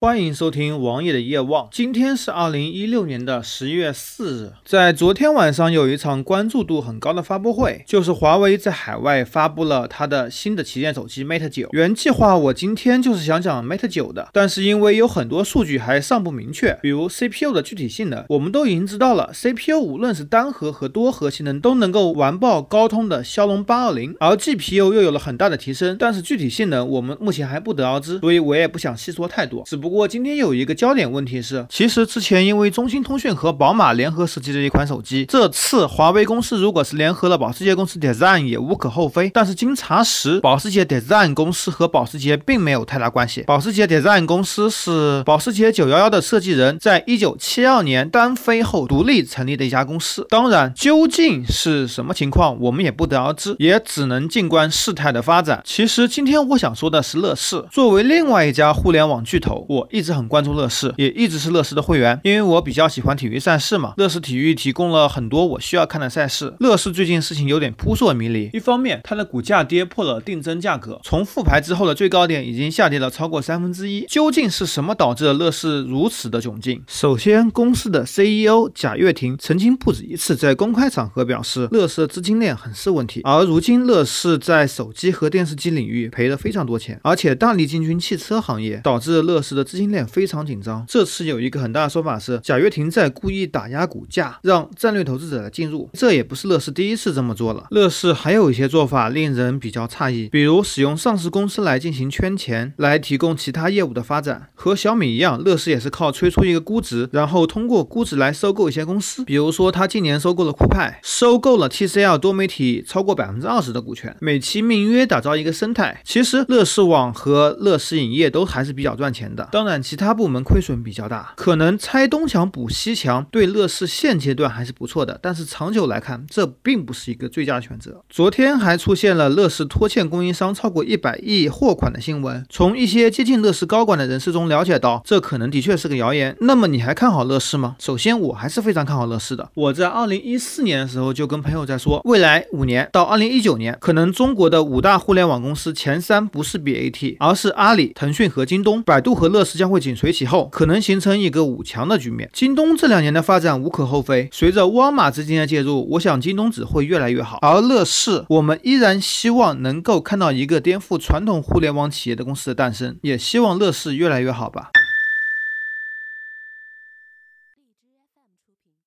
欢迎收听王爷的夜望。今天是二零一六年的十一月四日，在昨天晚上有一场关注度很高的发布会，就是华为在海外发布了它的新的旗舰手机 Mate 九。原计划我今天就是想讲 Mate 九的，但是因为有很多数据还尚不明确，比如 CPU 的具体性能，我们都已经知道了，CPU 无论是单核和多核性能都能够完爆高通的骁龙八二零，而 GPU 又有了很大的提升，但是具体性能我们目前还不得而知，所以我也不想细说太多，只不。不过今天有一个焦点问题是，其实之前因为中兴通讯和宝马联合设计的一款手机，这次华为公司如果是联合了保时捷公司 Design 也无可厚非。但是经查实，保时捷 Design 公司和保时捷并没有太大关系。保时捷 Design 公司是保时捷911的设计人在一九七二年单飞后独立成立的一家公司。当然，究竟是什么情况，我们也不得而知，也只能静观事态的发展。其实今天我想说的是乐视，作为另外一家互联网巨头，我。我一直很关注乐视，也一直是乐视的会员，因为我比较喜欢体育赛事嘛。乐视体育提供了很多我需要看的赛事。乐视最近事情有点扑朔迷离，一方面它的股价跌破了定增价格，从复牌之后的最高点已经下跌了超过三分之一。究竟是什么导致了乐视如此的窘境？首先，公司的 CEO 贾跃亭曾经不止一次在公开场合表示，乐视的资金链很是问题。而如今，乐视在手机和电视机领域赔了非常多钱，而且大力进军汽车行业，导致乐视的。资金链非常紧张，这次有一个很大的说法是贾跃亭在故意打压股价，让战略投资者来进入。这也不是乐视第一次这么做了，乐视还有一些做法令人比较诧异，比如使用上市公司来进行圈钱，来提供其他业务的发展。和小米一样，乐视也是靠吹出一个估值，然后通过估值来收购一些公司。比如说，他今年收购了酷派，收购了 TCL 多媒体超过百分之二十的股权，美其名曰打造一个生态。其实乐视网和乐视影业都还是比较赚钱的。当然，其他部门亏损比较大，可能拆东墙补西墙，对乐视现阶段还是不错的。但是长久来看，这并不是一个最佳选择。昨天还出现了乐视拖欠供应商超过一百亿货款的新闻，从一些接近乐视高管的人士中了解到，这可能的确是个谣言。那么你还看好乐视吗？首先，我还是非常看好乐视的。我在二零一四年的时候就跟朋友在说，未来五年到二零一九年，可能中国的五大互联网公司前三不是 BAT，而是阿里、腾讯和京东，百度和乐视。将会紧随其后，可能形成一个五强的局面。京东这两年的发展无可厚非，随着沃尔玛资金的介入，我想京东只会越来越好。而乐视，我们依然希望能够看到一个颠覆传统互联网企业的公司的诞生，也希望乐视越来越好吧。